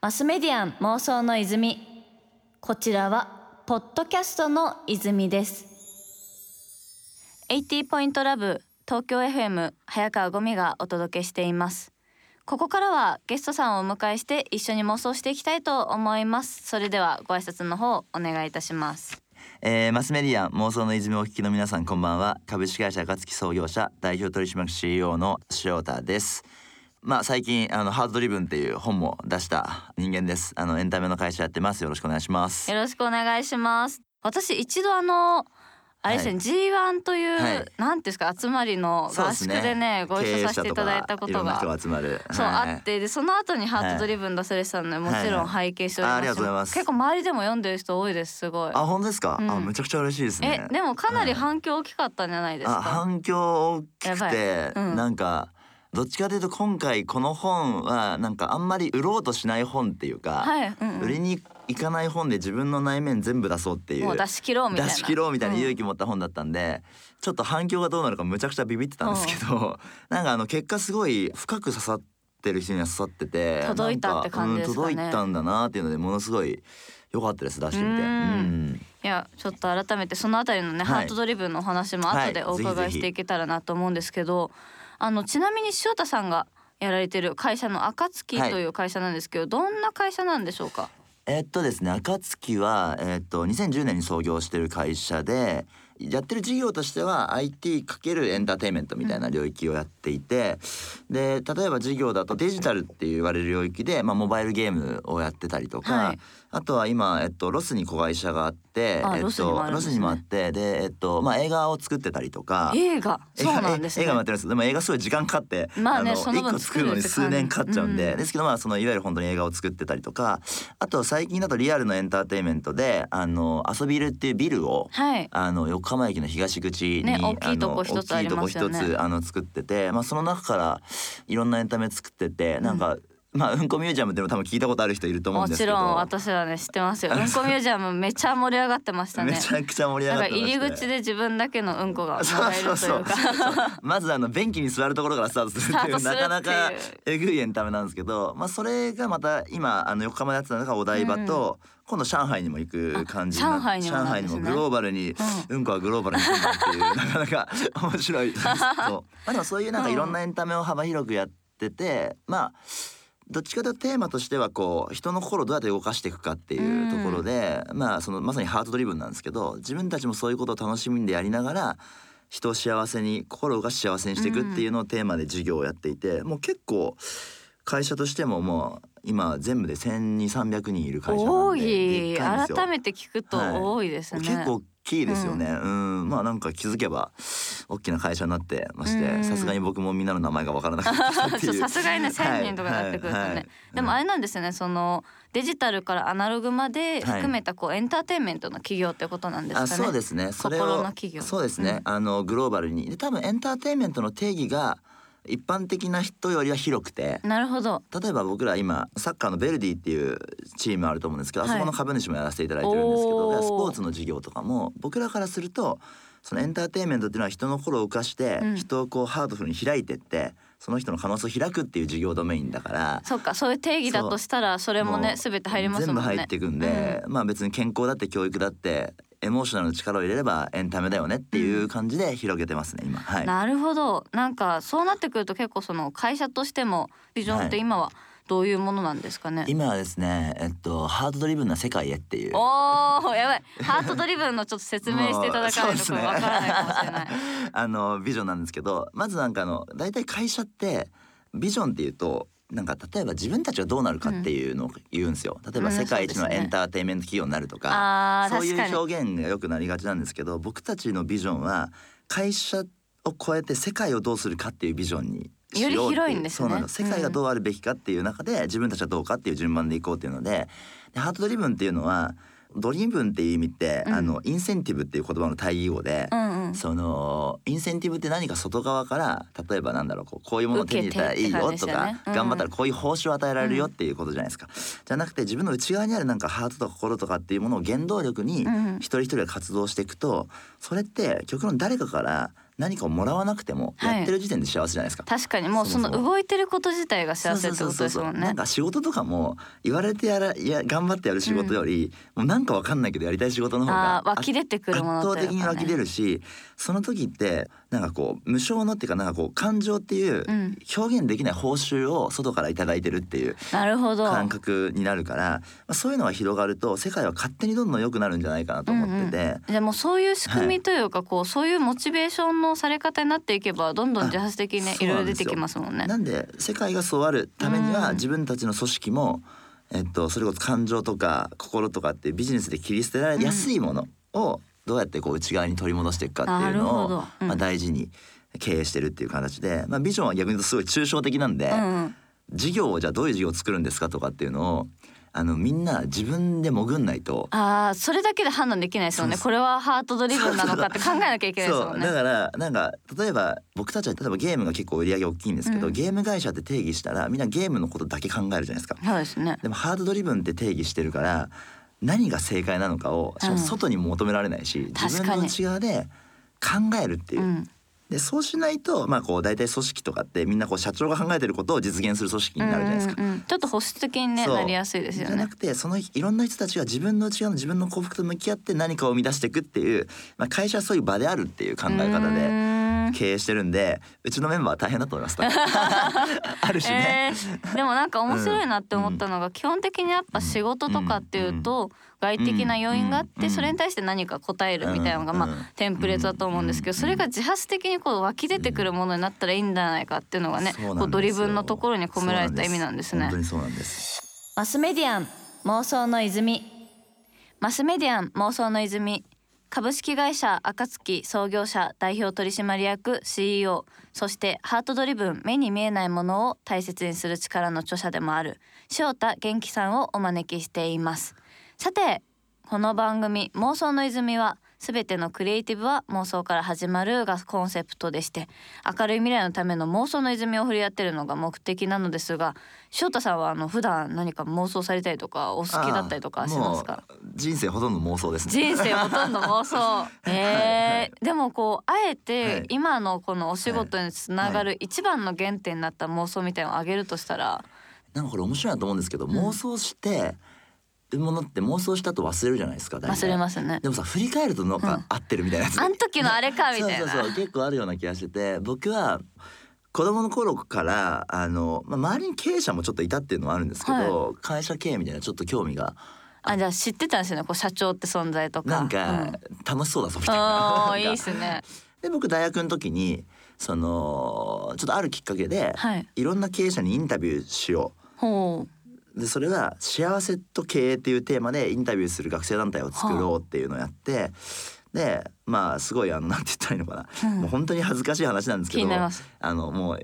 マスメディアン妄想の泉。こちらはポッドキャストの泉です。80ポイントラブ東京 FM 早川ゴミがお届けしています。ここからはゲストさんをお迎えして一緒に妄想していきたいと思います。それではご挨拶の方お願いいたします。えー、マスメディア妄想の泉お聞きの皆さんこんばんは。株式会社暁創業者代表取締役 CEO の塩田です。まあ最近あのハードドリブンっていう本も出した人間です。あのエンタメの会社やってます。よろしくお願いします。よろしくお願いします。私一度あのあれですね、はい、G1 という、はい、なんていうんですか集まりの合宿でね、ね、ご一緒させていただいたことが集まる、そう、はい、あってでその後にハートドリブン出されてたので、もちろん拝見しております,、ありがとうございます。結構周りでも読んでる人多いですすごい。あ本当ですか、うん、あめちゃくちゃ嬉しいですね。えでもかなり反響大きかったんじゃないですか、反響大きくて、うん、なんかどっちかというと今回この本はなんかあんまり売ろうとしない本っていうか、はいうんうん、売りに行かない本で自分の内面全部出そうっていう出し切ろうみたいな。出し切ろうみたいな勇気持った本だったんで、うん、ちょっと反響がどうなるかむちゃくちゃビビってたんですけど、うん、なんかあの結果すごい深く刺さってる人には刺さってて届いたって感じですかね、うん、届いたんだなっていうのでものすごい良かったです出してみて。うん。いやちょっと改めてそのあたりのね、はい、ハートドリブンのお話も後でお伺いしていけたらなと思うんですけど、はい、あのちなみに塩田さんがやられてる会社の暁という会社なんですけど、はい、どんな会社なんでしょうか？えっとですね暁は、えっと、2010年に創業してる会社でやってる事業としては IT× エンターテインメントみたいな領域をやっていて、うん、で例えば事業だとデジタルって言われる領域で、まあ、モバイルゲームをやってたりとか、はい、あとは今、えっと、ロスに子会社があって、えっと、ロスにもあってで、えっとまあ、映画を作ってたりとか。映画？そうなんです、ね、映画もやってるんです。でも映画すごい時間かかって、まあね、あの1個作るのに数年かかっちゃうんで、うん、ですけどまあそのいわゆる本当に映画を作ってたりとかあと最近だとリアルのエンターテインメントであのアソビルっていうビルを、はい、あの横浜駅の東口に、ね、大きいとこ一つありますよね。あの作ってて、まあその中からいろんなエンタメ作ってて、なんか、まあうんこミュージアムでも多分聞いたことある人いると思うんですけど。もちろん私はね知ってますよ。うんこミュージアムめちゃ盛り上がってましたね。めちゃくちゃ盛り上がってました、ね、入り口で自分だけのうんこがもらえるというか。まずあの便器に座るところからスタートするっていう なかなかえぐいエンタメなんですけどまあそれがまた今あの横浜でやってたのがお台場と、うん。今度上海にも行く感じ上海にも、ね、上海にもグローバルに、うん、うんこはグローバルに行くんだっていうなかなか 面白いそう。まあでもそういうなんかいろんなエンタメを幅広くやっててまあどっちかというとテーマとしてはこう人の心をどうやって動かしていくかっていうところで、うん、まあそのまさにハートドリブンなんですけど自分たちもそういうことを楽しみでやりながら人を幸せに心を動かし幸せにしていくっていうのをテーマで授業をやっていて、もう結構会社としてももう今全部で1,200300人いる会社なんで改めて聞くと多いですね、はい、結構大きいですよね、うん、うん。まあなんか気づけば大きな会社になってましてさすがに僕もみんなの名前がわからなかったってい う。さすがにね1,000人とかなってくるとね、はいはい、でもあれなんですよねそのデジタルからアナログまで含めたこうエンターテインメントの企業ってことなんですかね。そうですね。それをそうですね。うん、あのグローバルに。で多分エンターテインメントの定義が一般的な人よりは広くてなるほど。例えば僕ら今サッカーのベルディっていうチームあると思うんですけど、はい、あそこの株主もやらせていただいてるんですけどスポーツの事業とかも僕らからするとそのエンターテインメントっていうのは人の心を浮かして、人をこうハードフルに開いてってその人の可能性を開くっていう事業ドメインだからそっかそういう定義だとしたらそれもね全て入りますもんね。全部入っていくんで、うん、まあ別に健康だって教育だってエモーショナルの力を入れればエンタメだよねっていう感じで広げてますね今、はい、なるほどなんかそうなってくると結構その会社としてもビジョンって今は、どういうものなんですかね？今はですね、えっとハートドリブンな世界へっていう。おお、やばい。ハートドリブンのちょっと説明していただかないとわからないかもしれない。あのビジョンなんですけど、まずなんかあの大体会社ってビジョンっていうとなんか例えば自分たちはどうなるかっていうのを言うんですよ。例えば世界一のエンターテインメント企業になるとか、そういう表現がよくなりがちなんですけど僕たちのビジョンは会社を超えて世界をどうするかっていうビジョンにより広いんです、ね、そうな世界がどうあるべきかっていう中で、自分たちはどうかっていう順番でいこうっていうのででハートドリブンっていうのはドリブンっていう意味って、うん、あのインセンティブっていう言葉の対義語で、うんうん、そのインセンティブって何か外側から例えばなんだろうこうこういうものを手に入れたらいいよとか、ね。うん、頑張ったらこういう報酬を与えられるよっていうことじゃないですか、うん、じゃなくて自分の内側にあるなんかハートとか心とかっていうものを原動力に一人一人が活動していくとそれって極論誰かから何かをもらわなくてもはいやってる時点で幸せじゃないですか。確かにもうその動いてること自体が幸せってことですもんねなん。か仕事とかも言われてやらいや頑張ってやる仕事より、もうなんかわかんないけどやりたい仕事の方が湧き出てくるもの圧って倒的に湧き出る。るしその時ってなんかこう無償のっていうかなんかこう感情っていううん表現できない報酬を外から頂いてるっていう。感覚になるから、まあ、そういうのが広がると世界は勝手にどんどん良くなるんじゃないかなと思ってて。じゃあもうそういう仕組みというか、こうそういうモチベーションのされ方になっていけばどんどん自発的にねあいろいろ出てきますもんね。なんで世界がそうあるためにうんは自分たちの組織も、えっと、それこそ感情とか心とかってビジネスで切り捨てられやすいものをどうやってこう内側に取り戻していくかっていうのをうん。まあ、大事に経営してるっていう形で、まあ、ビジョンは逆に言うとすごい抽象的なんで、うんうん。事業をじゃあどういう事業を作るんですかとかっていうのをあのみんな自分で潜んないと。ああそれだけで判断できないですよね。そうこれはハートドリブンなのかって考えなきゃいけないですもんねそうだ。からなんか例えば僕たちは例えばゲームが結構売り上げ大きいんですけど、うんゲーム会社って定義したらみんなゲームのことだけ考えるじゃないですか。そうですね。でもハードドリブンって定義してるから何が正解なのかをしかも外にも求められないし、自分の内側で考えるっていう。うん。でそうしないとまあこう大体組織とかってみんなこう社長が考えてることを実現する組織になるじゃないですか。うんうんうんちょっと保守的にねなりやすいですよねじゃな。くてそのいろんな人たちが自分の内側の自分の幸福と向き合って何かを生み出していくっていう、まあ、会社はそういう場であるっていう考え方うで経営してるんでうちのメンバーは大変だと思います。ある種ね。えーでもなんか面白いなって思ったのが、基本的にやっぱ仕事とかっていうと外的な要因があって、うん。それに対して何か答えるみたいなのがまあ、うん。テンプレートだと思うんですけど、うん。それが自発的にこう湧き出てくるものになったらいいんじゃないかっていうのがねこうドリブンのところに込められた意味なんです。ね本当。にそうなんです。マスメディアン妄想の泉。マスメディアン妄想の泉株式会社暁創業者代表取締役 CEO そしてハートドリブン目に見えないものを大切にする力の著者でもある塩田元気さんをお招きしています。さてこの番組妄想の泉はすべてのクリエイティブは妄想から始まるがコンセプトでして明るい未来のための妄想の泉を振り合ってるのが目的なのですが翔太さんはあの普段何か妄想されたりとかお好きだったりとかしますか？人生ほとんど妄想ですね。人生ほとんど妄想。えー、でもこうあえはてい。今のこのお仕事につながる一番の原点になった妄想みたいなのを挙げるとしたら？なんかこれ面白いなと思うんですけど、ん。妄想してるものって妄想したと忘れるじゃないですか。忘れますね。でもさ振り返るとなんうん。か合ってるみたいなやつ。あん時のあれかみたいな。そうそうそう。結構あるような気がしてて僕は子供の頃からあの、まあ、周りに経営者もちょっといたっていうのはあるんですけど、会社経営みたいなちょっと興味があじゃあ知ってたんですよね。こう社長って存在とか。なんかうん。楽しそうだぞみたいな。いいですね。で僕大学の時にそのちょっとあるきっかけで、はい。いろんな経営者にインタビューしよほう。でそれは幸せと経営っていうテーマでインタビューする学生団体を作ろうっていうのをやって、でまあすごいあのなんて言ったらいいのかな、う、うん。もう本当に恥ずかしい話なんですけどあのもう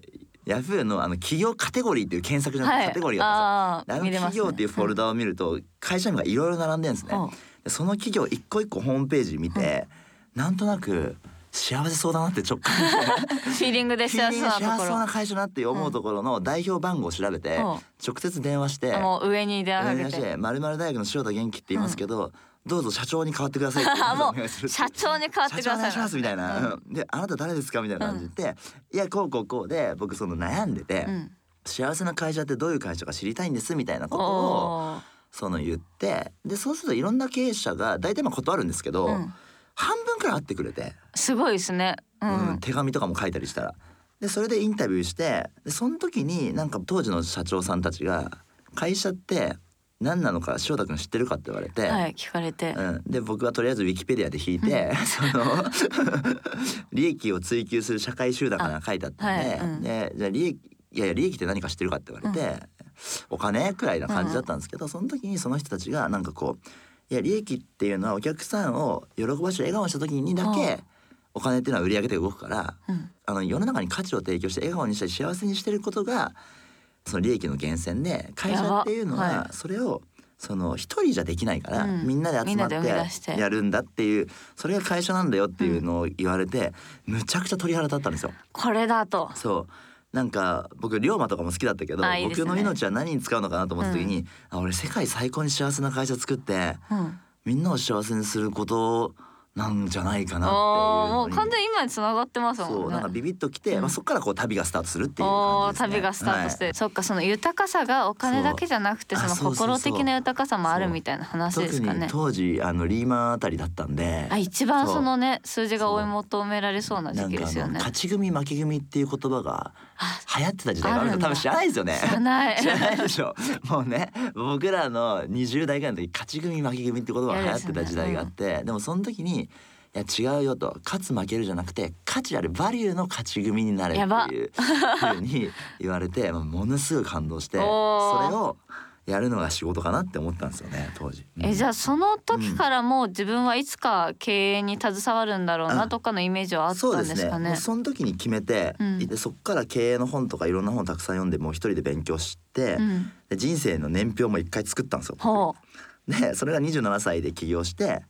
ヤフーのあの企業カテゴリーっていう検索じゃなくはい。てカテゴリーがあったんですよ。あの企業っていうフォルダを見ると会社名がいろいろ並んでるんですね。ほうでその企業一個一個ホームページ見て、なんとなく幸せそうだなって直感で フィーリングで幸せなところ。幸せそうな会社だって思うところの代表番号を調べて、うん。直接電話してあもう上に電話かて。てまるまる大学の塩田元気って言いますけど、どうぞ社長に代わってくださいってあも お願いする。う社長に変わってく社長お願いださいしますみたいな、うん。であなた誰ですかみたいな感じで、いやこうこうこうで僕その悩んでて、うん。幸せな会社ってどういう会社か知りたいんですみたいなことをその言ってでそうするといろんな経営者が大体まあ断るんですけど、うん。半分くらい会ってくれて、すごいですね。ううんん手紙とかも書いたりしたら。でそれでインタビューしてでその時になんか当時の社長さんたちが「会社って何なのか翔太君知ってるか?」って言われて、はい聞かれて。うん、で僕はとりあえずウィキペディアで引いて、その 利益を追求する社会集団かな書いてあったんで,、はいうん。でじゃあ利益いやいや利益って何か知ってるかって言われて、お金くらいな感じだったんですけど、その時にその人たちがなんかこういや利益っていうのはお客さんを喜ばし笑顔にした時にだはけお金っていうのは売り上げで動くから、うん。あの世の中に価値を提供して笑顔にしたり幸せにしてることがその利益の源泉で会社っていうのははそれをその一人じゃできないから、うん。みんなで集まってて。やるんだっていうそれが会社なんだよっていうのを言われて、むちゃくちゃ鳥肌立ったんですよ。これだと。そう。なんか僕龍馬とかも好きだったけど、ね。僕の命は何に使うのかなと思った時に、あ俺世界最高に幸せな会社作ってうん。みんなを幸せにすることなんじゃないかなっていうもう完全に今に繋がってますもんね。そうなんかビビッときて、うん。まあ、そこからこう旅がスタートするっていう感じ。です、ね、旅がスタートして、はい。そっかその豊かさがお金だけじゃなくてその心的な豊かさもあるみたいな話です特にかね。当時あのリーマンあたりだったんで。あ一番そのね数字が追い求められそうな時期ですよね。勝ち組負け組っていう言葉があ流行ってた時代がある。の多分知らないですよね。知らない。知らないでしょ。もうね僕らの20代ぐらいの時勝ち組負け組って言葉が流行ってた時代があってで,、もその時にいや違うよと。勝つ負けるじゃなくて価値あるバリューの勝ち組になれっていうふうに言われてものすごい感動してそれをやるのが仕事かなって思ったんですよね当時。えじゃあその時からもう自分はいつか経営に携わるんだろうなとかのイメージはあったそうんですすかね？もうその時に決めて、うん。でそっから経営の本とかいろんな本たくさん読んでもう一人で勉強して、うん、で人生の年表も一回作ったんですよ。ほでそれが27歳で起業して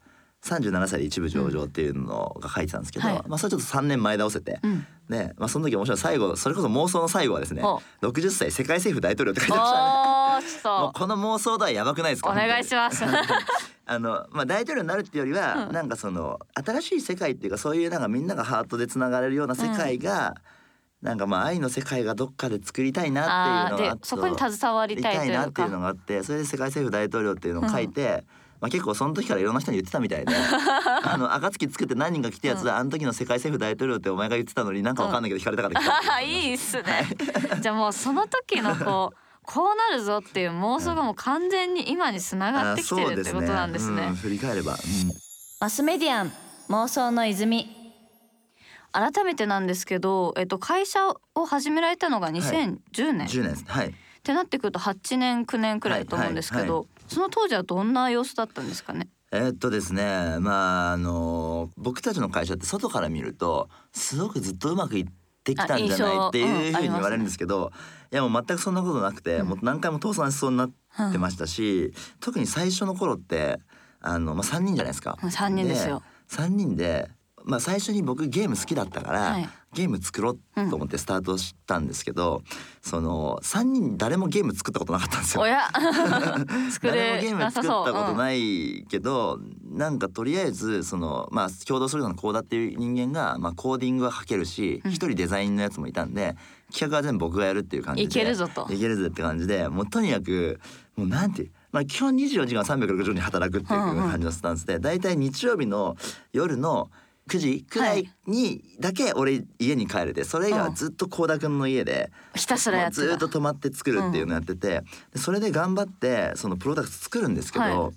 37歳で一部上場っていうのが書いてたんですけど、はい。まあそれちょっと3年前倒せて、う。うん。で、まあ、その時面白い。最後それこそ妄想の最後はですねほ60歳世界政府大統領って書いてましたね。もうこの妄想度はやばくないですか？とお願いします。あのまあ大統領になるっていうよりは、うん。なんかその新しい世界っていうかそういうなんかみんながハートでつながれるような世界が、なんかまあ愛の世界がどっかで作りたいなっていうのがでそこに携わりりたいというか。たいなっていうのがあってそれで世界政府大統領っていうのを書いて、まあ、結構その時からいろんな人に言ってたみたいで あの暁作って何人か来たやつは、あの時の世界政府大統領ってお前が言ってたのになんかわかんないけど聞かれたから来たう。あいいっすね。じゃあもうその時のこうこうなるぞっていう妄想がもう完全に今に繋がってきてるってことなんですね。うん振り返れば、うん。マスメディアン妄想の泉。改めてなんですけど、えっと、会社を始められたのが2010年、10年です。はい。ってなってくると8年9年くらいだと思うんですけど、はいはいその当時はどんな様子だったんですかね？えーっとですねまああの僕たちの会社って外から見るとすごくずっとうまくいってきたんじゃないっていうふうに言われるんですけど、い。やもう全くそんなことなくて、うん。もう何回も倒産しそうになってましたし、特に最初の頃ってあの、まあ、3人じゃないですか。3人ですよ。3人で、まあ、最初に僕ゲーム好きだったから、はいゲーム作ろうと思ってスタートしたんですけど、その3人誰もゲーム作ったことなかったんですよ。おや 作誰もれゲーム作。ったことうんないけど、なんかとりあえずそのまあ共同するのコーダっていう人間が、まあ、コーディングは書けるしうん一、人デザインのやつもいたんで企画は全部僕がやるっていう感じでいけるぞといけるぞって感じでもうとにかくもうなんてまあ基本24時間360に働くっていう感じのスタンスでだいたい日曜日の夜の9時くらいにだけ俺家に帰れてそれ以外はずっと倖田君の家でひたすらやってた。ずっと泊まって作るっていうのやってて、でそれで頑張ってそのプロダクト作るんですけど、はい。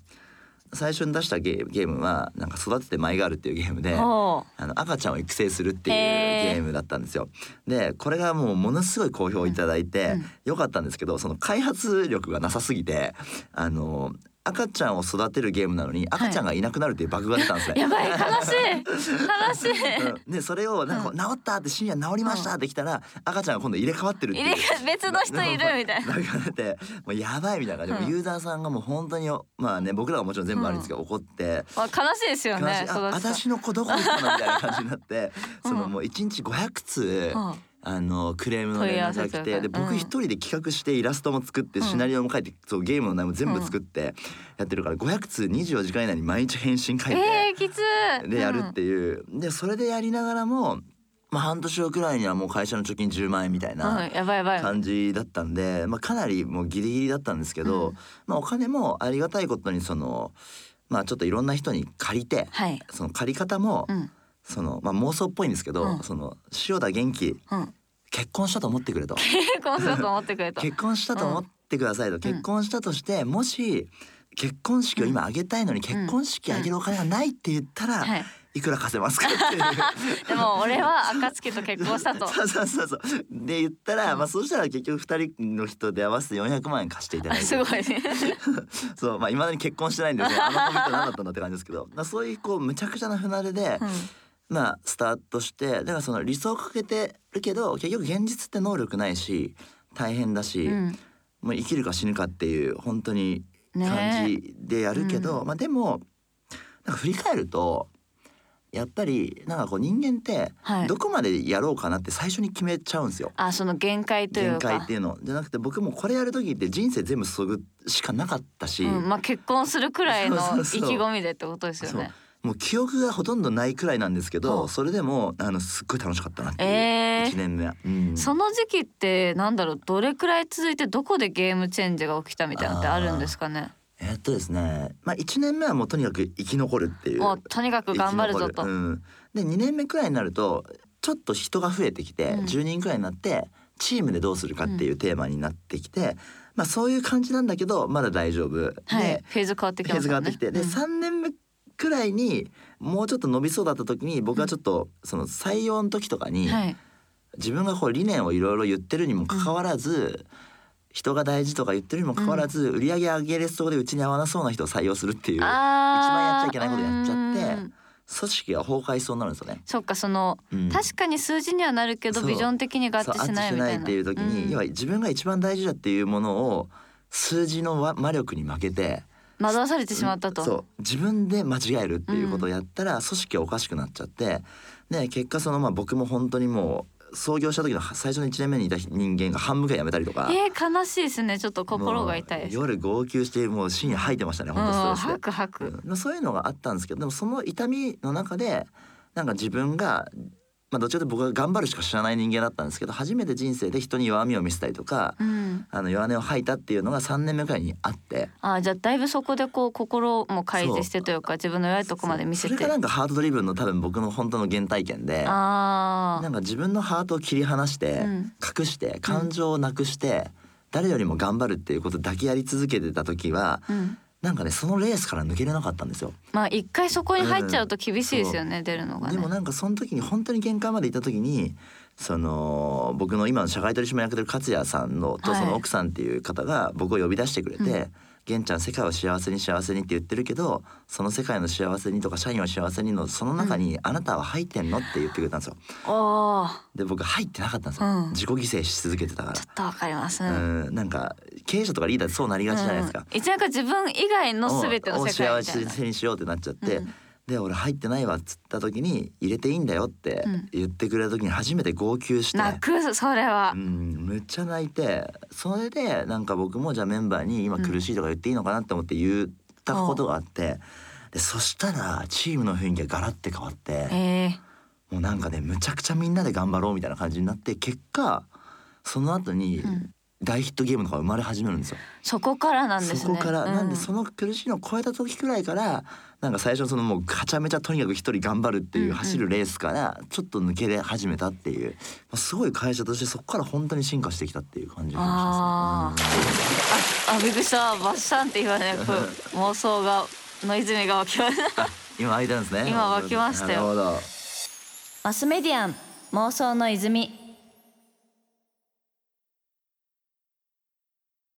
最初に出したゲーゲームはなんか育てて舞いがあるっていうゲームで。ほあの赤ちゃんを育成するっていうゲームだったんですよ。でこれがもうものすごい好評いただいて、うん。うんよかったんですけどその開発力がなさすぎてあの赤ちゃんを育てるゲームなのに赤ちゃんがいなくなるっていうバグが出たんですね。うやばい。悲しい。悲しい。うん。でそれをなんか治ったって深夜治りましたってきたら赤ちゃんが今度入れ替わってるっていう。別の人いるみたいな。バグが出てもうやばいみたいな。感じで、うん。ユーザーさんがもう本当にまあね僕らはもちろん全部あるんですけど、怒って。まあ悲しいですよね。私の子どこ行ったのみたいな感じになって、そのうんもう一日500通、うんあのクレームの連絡が来てで僕一人で企画してイラストも作ってうん。シナリオも書いてそうゲームの内容も全部作ってやってるから500通24時間以内に毎日返信書いてえー、きつい。でやるっていう。でそれでやりながらもまあ半年後くらいにはもう会社の貯金10万円みたいうん、な。感じだったんでまあかなりもうギリギリだったんですけどうん。まあお金もありがたいことにそのまあちょっといろんな人に借りてはい。その借り方もうんそのまあ妄想っぽいんですけど、うん。その塩田元気うん。結婚したと思ってくれと。結婚すると思ってくれた。結婚したと思ってくださいと、結婚したとしてもし結婚式を今挙げたいのに結婚式挙げるお金がないって言ったら、はい。いくら貸せますかっていう。でも俺は暁と結婚したと。そうそうそうそう。で言ったら、まあそうしたら結局二人の人で合わせて400万円貸していただいて。すごいね。そうまあいまだに結婚してないんでそのあのコミット何だったんだって感じですけど、まあ、そういうこうむちゃくちゃな船出で、まあスタートしてだからその理想をかけてるけど結局現実って能力ないし大変だし、うん。うん。もう生きるか死ぬかっていう本当にね感じでやるけど、うんまあでもなんか振り返るとやっぱりなんかこう人間ってはいどこまでやろうかなって最初に決めちゃうんですよ。あ、その限界というか。限界っていうのじゃなくて僕もこれやる時って人生全部注ぐしかなかったし、うん、まあ結婚するくらいの意そうそうそう気込みでってことですよね。もう記憶がほとんどないくらいなんですけはあどそれでもあのすっごい楽しかったなっていう、えー。1年目は、うん。その時期ってなんだろうどれくらい続いてどこでゲームチェンジが起きたみたいなのってあるんですかね？えーっとですねまあ1年目はもうとにかく生き残るっていうもうとにかく頑張るぞと、うん、で2年目くらいになるとちょっと人が増えてきて、うん。10人くらいになってチームでどうするかっていうテーマになってきて、まあそういう感じなんだけどまだ大丈夫、はい。でフェーズ変わってきフェーズ変わってきて、でうん。3年目くらいにもうちょっと伸びそうだった時に僕はちょっとその採用の時とかに、はい。自分がこう理念をいろいろ言ってるにもかかわらず、人が大事とか言ってるにもかかわらず、売り上げ上げれそうでうちに合わなそうな人を採用するっていう一番やっちゃいけないことやっちゃってうん。組織が崩壊しそうになるんですよね。そっかその、うん。確かに数字にはなるけどビジョン的に合致しないみたいな。っていう時に、うん。要は自分が一番大事だっていうものを数字のわ魔力に負けて惑わされてしまったと、そう。自分で間違えるっていうことをやったら組織はおかしくなっちゃってで結果そのまあ僕も本当にもう創業した時の最初の1年目にいた人間が半分ぐらい辞めたりとか。えー、悲しいですね。ちょっと心が痛いです。夜号泣してもう深夜吐いてましたね、うん本当ストレスで吐く吐く、うん。そういうのがあったんですけどでもその痛みの中でなんか自分がまあどっちかというと僕は頑張るしか知らない人間だったんですけど初めて人生で人に弱みを見せたりとか、うん、あの弱音を吐いたっていうのが3年目くらいにあってあじゃあだいぶそこでこう心も開示してというか自分の弱いとこまで見せて。それがなんかハートドリブンの多分僕の本当の原体験であなんか自分のハートを切り離して、うん。隠して感情をなくして、誰よりも頑張るっていうことだけやり続けてた時はあ、うん、なんかねそのレースから抜けれなかったんですよ。まあ一回そこに入っちゃうと厳しいですよね、出るのがね。でもなんかその時に本当に限界まで行った時にその僕の今の社会取締役やってる勝也さんのとはい。その奥さんっていう方が僕を呼び出してくれてうん「玄ちゃん世界を幸せに幸せに」って言ってるけどその世界の幸せにとか社員を幸せにのその中にあなたは入ってんのって言ってくれたんですよ。おー。で僕入ってなかったんですよ、うん。自己犠牲し続けてたから。ちょ。っとわかります、ううん。ん、なんか経営者とかリーダーそうなりがちじゃないですか。うん、一応なんか自分以外の全ての世界幸せにしようってなっちゃって、うんで俺入ってないわっつった時に入れていいんだよってうん。言ってくれた時に初めて号泣して、泣くそれは。う、ん、めっちゃ泣いてそれでなんか僕もじゃあメンバーに今苦しいとか言っていいのかな？って思って言ったことがあって、でそしたらチームの雰囲気がガラッて変わってえ。ー、もうなんかねむちゃくちゃみんなで頑張ろうみたいな感じになって結果その後にうん大ヒットゲームとか生まれ始めるんですよ。そこからなんですね。そこから、うなんでその苦しいのを超えた時くらいからなんか最初そのもうはちゃめちゃとにかく一人頑張るってうんいううん走るレースからちょっと抜け出始めたっていう、まあ、すごい会社としてそこから本当に進化してきたっていう感じがしあますね。あびっくりした。バッシャンって言われこう妄想がの泉が湧きました。うん今空いたんですね。今湧きましたよ。マスメディアン妄想の泉